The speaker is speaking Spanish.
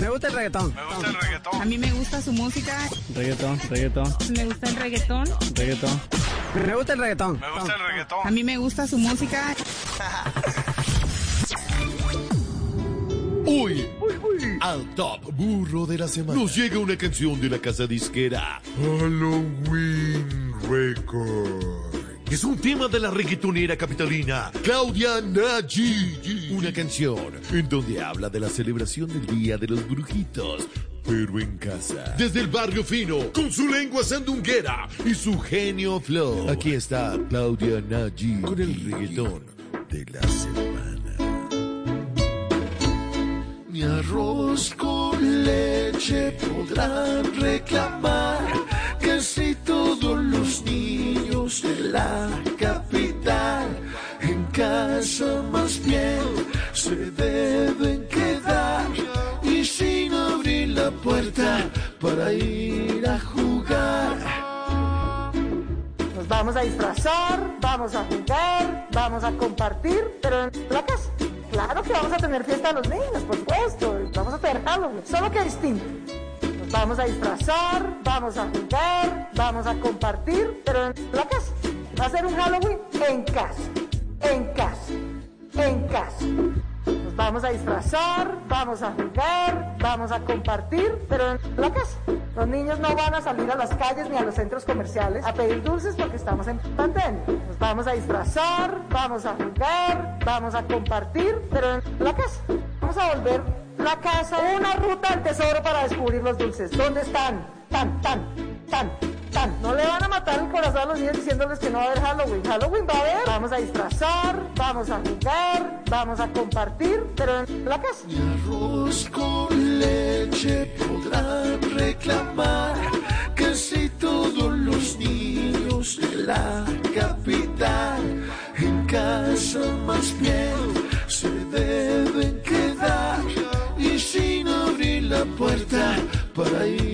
Me gusta el reggaetón. Me gusta el reggaetón. A mí me gusta su música, Reggaetón, reggaetón, me gusta el reggaetón. reggaetón. Me gusta el reggaetón. Me gusta el A reggaetón. mí me gusta su música. Hoy, al top burro de la semana, nos llega una canción de la casa disquera Halloween Record. Es un tema de la reggaetonera capitalina Claudia Nagy. Una canción en donde habla de la celebración del Día de los Brujitos, pero en casa. Desde el barrio fino, con su lengua sandunguera y su genio flow. Aquí está Claudia Nagy con el reggaetón de la semana. Mi arroz con leche podrán reclamar la capital. En casa más bien se deben quedar y sin abrir la puerta para ir a jugar. Nos vamos a disfrazar, vamos a jugar, vamos a compartir, pero en la casa. Claro que vamos a tener fiesta de los niños, por supuesto. Vamos a tener Halloween, solo que distinto. Nos vamos a disfrazar, vamos a jugar, vamos a compartir, pero en la casa. Ser un Halloween en casa, en casa, en casa. Nos vamos a disfrazar, vamos a jugar, vamos a compartir, pero en la casa. Los niños no van a salir a las calles ni a los centros comerciales a pedir dulces porque estamos en pandemia. Nos vamos a disfrazar, vamos a jugar, vamos a compartir, pero en la casa. Vamos a volver la casa una ruta al tesoro para descubrir los dulces. ¿Dónde están? Tan, tan, tan. No le van a matar el corazón a los niños diciéndoles que no va a haber Halloween. Halloween va a haber. Vamos a disfrazar, vamos a jugar, vamos a compartir, pero en la casa. Mi arroz con leche podrán reclamar casi todos los niños de la capital. En casa más bien se deben quedar y sin abrir la puerta para ir.